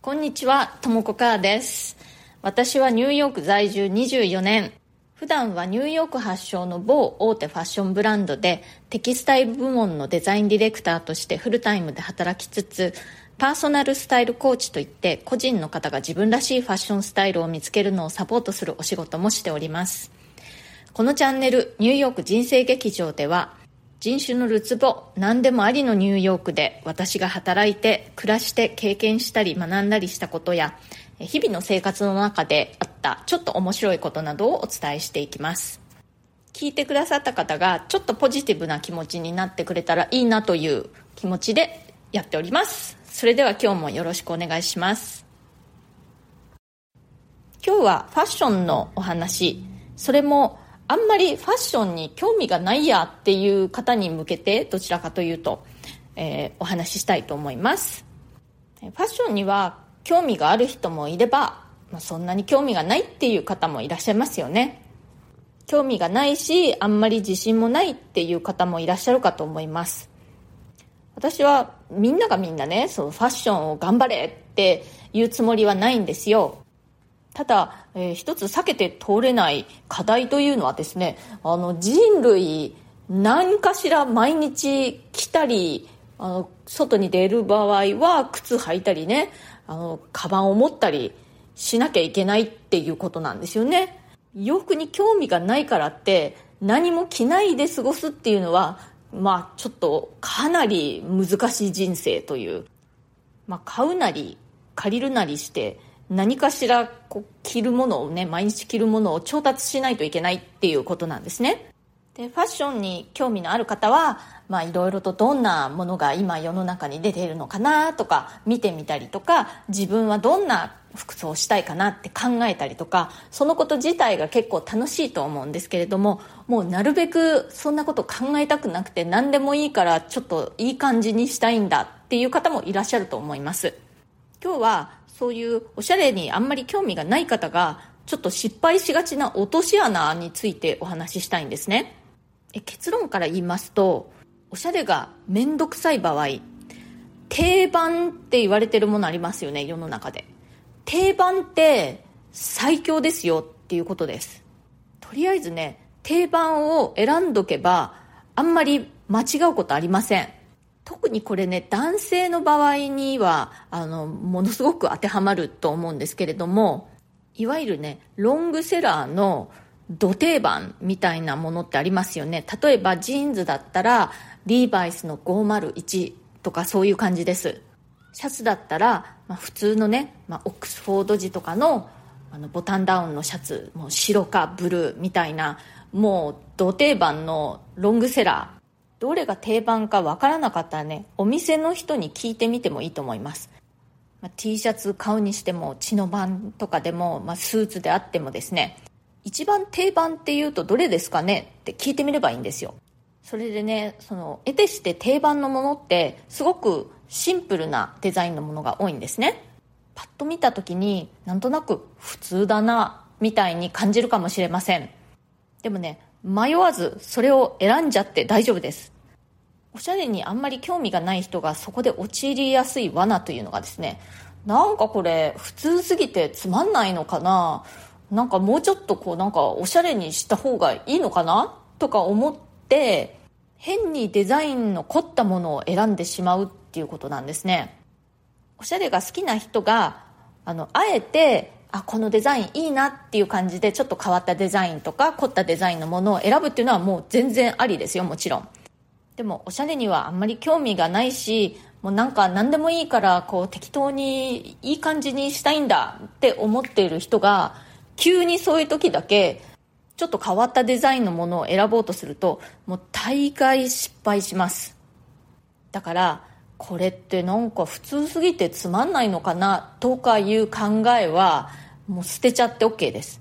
こんにちは、ともこかーです。私はニューヨーク在住24年。普段はニューヨーク発祥の某大手ファッションブランドでテキスタイル部門のデザインディレクターとしてフルタイムで働きつつ、パーソナルスタイルコーチといって個人の方が自分らしいファッションスタイルを見つけるのをサポートするお仕事もしております。このチャンネル、ニューヨーク人生劇場では、人種のるつぼ、何でもありのニューヨークで私が働いて、暮らして経験したり学んだりしたことや、日々の生活の中であったちょっと面白いことなどをお伝えしていきます。聞いてくださった方がちょっとポジティブな気持ちになってくれたらいいなという気持ちでやっております。それでは今日もよろしくお願いします。今日はファッションのお話、それもあんまりファッションに興味がないやっていう方に向けてどちらかというと、えーお話ししたいと思います。ファッションには興味がある人もいれば、まあ、そんなに興味がないっていう方もいらっしゃいますよね。興味がないし、あんまり自信もないっていう方もいらっしゃるかと思います。私はみんながみんなね、そのファッションを頑張れっていうつもりはないんですよ。ただ、えー一つ避けて通れない課題というのはですね、あの人類何かしら毎日来たり、あの外に出る場合は靴履いたりね、あのカバンを持ったりしなきゃいけないっていうことなんですよね。洋服に興味がないからって何も着ないで過ごすっていうのは、まあちょっとかなり難しい人生というまあ、買うなり借りるなりして何かしらこう着るものをね毎日着るものを調達しないといけないっていうことなんですね。でファッションに興味のある方はまあいろいろとどんなものが今世の中に出ているのかなとか見てみたりとか自分はどんな服装をしたいかなって考えたりとかそのこと自体が結構楽しいと思うんですけれどももうなるべくそんなこと考えたくなくて何でもいいからちょっといい感じにしたいんだっていう方もいらっしゃると思います。今日はそういうおしゃれにあんまり興味がない方がちょっと失敗しがちな落とし穴についてお話ししたいんですね。え結論から言いますとおしゃれが面倒くさい場合定番って言われてるものありますよね世の中で。定番って最強ですよっていうことです。とりあえずね定番を選んどけばあんまり間違うことありません。特にこれね男性の場合にはあのものすごく当てはまると思うんですけれどもいわゆるねロングセラーのど定番みたいなものってありますよね。例えばジーンズだったらリーバイスの501とかそういう感じです。シャツだったら、まあ、普通のね、まあ、オックスフォード地とかのあのボタンダウンのシャツもう白かブルーみたいなもうど定番のロングセラーどれが定番かわからなかったらねお店の人に聞いてみてもいいと思います、まあ、T シャツ買うにしても血の番とかでも、まあ、スーツであってもですね一番定番っていうとどれですかね？って聞いてみればいいんですよ。それでねその得てして定番のものってすごくシンプルなデザインのものが多いんですね。パッと見た時になんとなく普通だなみたいに感じるかもしれません。でもね迷わずそれを選んじゃって大丈夫です。おしゃれにあんまり興味がない人がそこで陥りやすい罠というのがですね。なんかこれ普通すぎてつまんないのかな？なんかもうちょっとこうなんかおしゃれにした方がいいのかな？とか思って変にデザインの凝ったものを選んでしまうっていうことなんですね。おしゃれが好きな人があのあえてあこのデザインいいなっていう感じでちょっと変わったデザインとか凝ったデザインのものを選ぶっていうのはもう全然ありですよもちろん。でもおしゃれにはあんまり興味がないしもうなんか何でもいいからこう適当にいい感じにしたいんだって思っている人が急にそういう時だけちょっと変わったデザインのものを選ぼうとするともう大概失敗します。だからこれってなんか普通すぎてつまんないのかなとかいう考えはもう捨てちゃって OK です。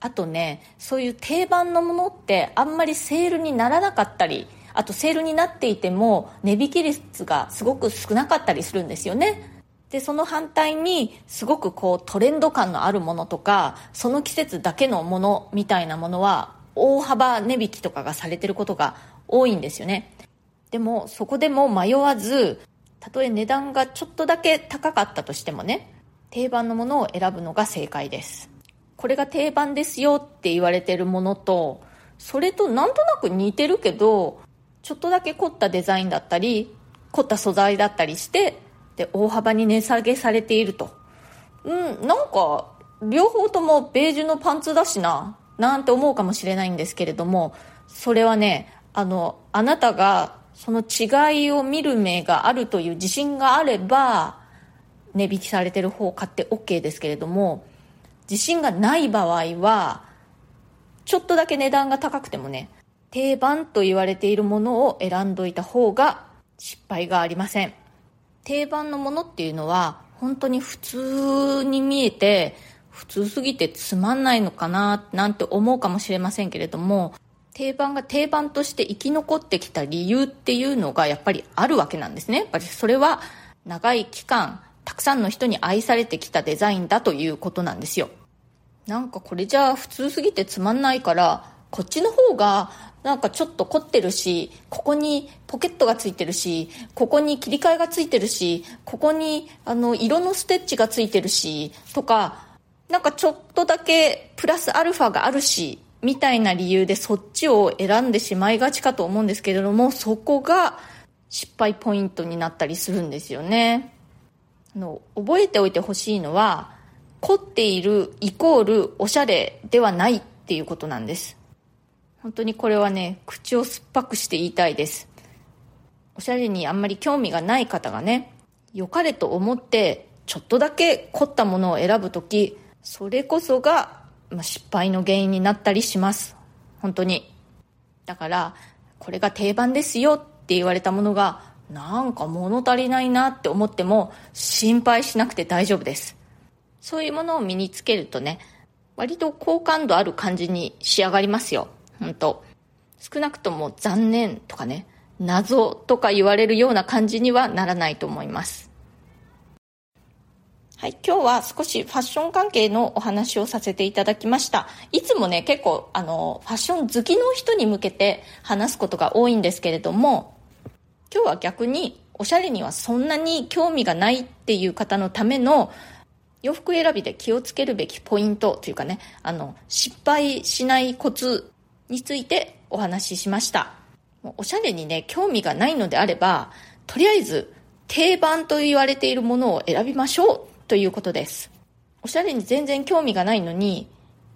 あとねそういう定番のものってあんまりセールにならなかったりあとセールになっていても値引き率がすごく少なかったりするんですよね。でその反対にすごくこうトレンド感のあるものとかその季節だけのものみたいなものは大幅値引きとかがされてることが多いんですよね。でもそこでも迷わずたとえ値段がちょっとだけ高かったとしてもね定番のものを選ぶのが正解です。これが定番ですよって言われてるものとそれとなんとなく似てるけどちょっとだけ凝ったデザインだったり凝った素材だったりしてで大幅に値下げされていると。うんなんか両方ともベージュのパンツだしななんて思うかもしれないんですけれどもそれはねあのあなたがその違いを見る目があるという自信があれば値引きされてる方を買って OK ですけれども自信がない場合はちょっとだけ値段が高くてもね定番と言われているものを選んどいた方が失敗がありません定番のものっていうのは本当に普通に見えて普通すぎてつまんないのかななんて思うかもしれませんけれども定番が定番として生き残ってきた理由っていうのがやっぱりあるわけなんですね。やっぱりそれは長い期間たくさんの人に愛されてきたデザインだということなんですよ。なんかこれじゃあ普通すぎてつまんないからこっちの方がなんかちょっと凝ってるしここにポケットがついてるしここに切り替えがついてるしここにあの色のステッチがついてるしとかなんかちょっとだけプラスアルファがあるしみたいな理由でそっちを選んでしまいがちかと思うんですけれどもそこが失敗ポイントになったりするんですよねの覚えておいてほしいのは凝っているイコールおしゃれではないっていうことなんです。本当にこれはね口を酸っぱくして言いたいです。おしゃれにあんまり興味がない方がね良かれと思ってちょっとだけ凝ったものを選ぶ時それこそがまあ、失敗の原因になったりします。本当に。だからこれが定番ですよって言われたものがなんか物足りないなって思っても心配しなくて大丈夫です。そういうものを身につけるとね割と好感度ある感じに仕上がりますよ。本当少なくとも残念とかね謎とか言われるような感じにはならないと思います。はい、今日は少しファッション関係のお話をさせていただきました。いつもね、結構、あの、ファッション好きの人に向けて話すことが多いんですけれども、今日は逆に、おしゃれにはそんなに興味がないっていう方のための洋服選びで気をつけるべきポイントというかね、あの、失敗しないコツについてお話ししました。おしゃれにね、興味がないのであれば、とりあえず定番と言われているものを選びましょうということです。おしゃれに全然興味がないのに、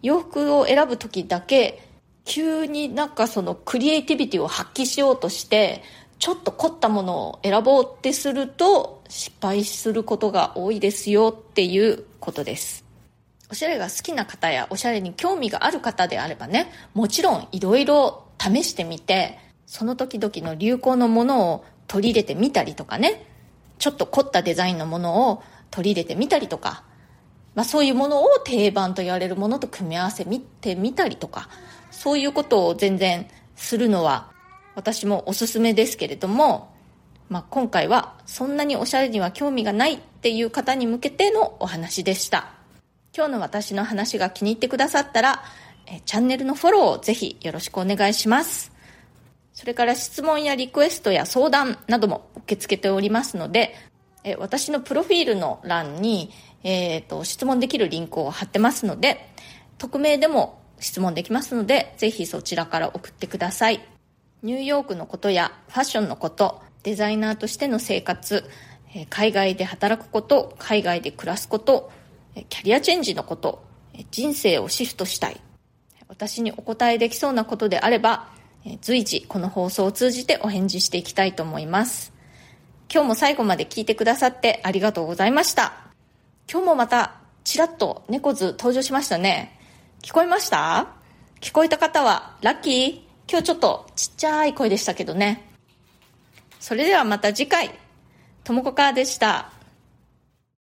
洋服を選ぶ時だけ、急になんかそのクリエイティビティを発揮しようとして、ちょっと凝ったものを選ぼうってすると、失敗することが多いですよっていうことです。おしゃれが好きな方やおしゃれに興味がある方であればね、もちろんいろいろ試してみて、その時々の流行のものを取り入れてみたりとかね、ちょっと凝ったデザインのものを取り入れてみたりとか、まあ、そういうものを定番と言われるものと組み合わせてみたりとかそういうことを全然するのは私もおすすめですけれども、まあ、今回はそんなにおしゃれには興味がないっていう方に向けてのお話でした。今日の私の話が気に入ってくださったらえチャンネルのフォローをぜひよろしくお願いします。それから質問やリクエストや相談なども受け付けておりますのでえ私のプロフィールの欄に、えーと、質問できるリンクを貼ってますので匿名でも質問できますのでぜひそちらから送ってください。ニューヨークのことやファッションのことデザイナーとしての生活海外で働くこと海外で暮らすことキャリアチェンジのこと人生をシフトしたい私にお答えできそうなことであれば随時この放送を通じてお返事していきたいと思います今日も最後まで聞いてくださってありがとうございました。今日もまたちらっと猫図登場しましたね。聞こえました？聞こえた方はラッキー今日ちょっとちっちゃい声でしたけどね。それではまた次回、ともこかーでした。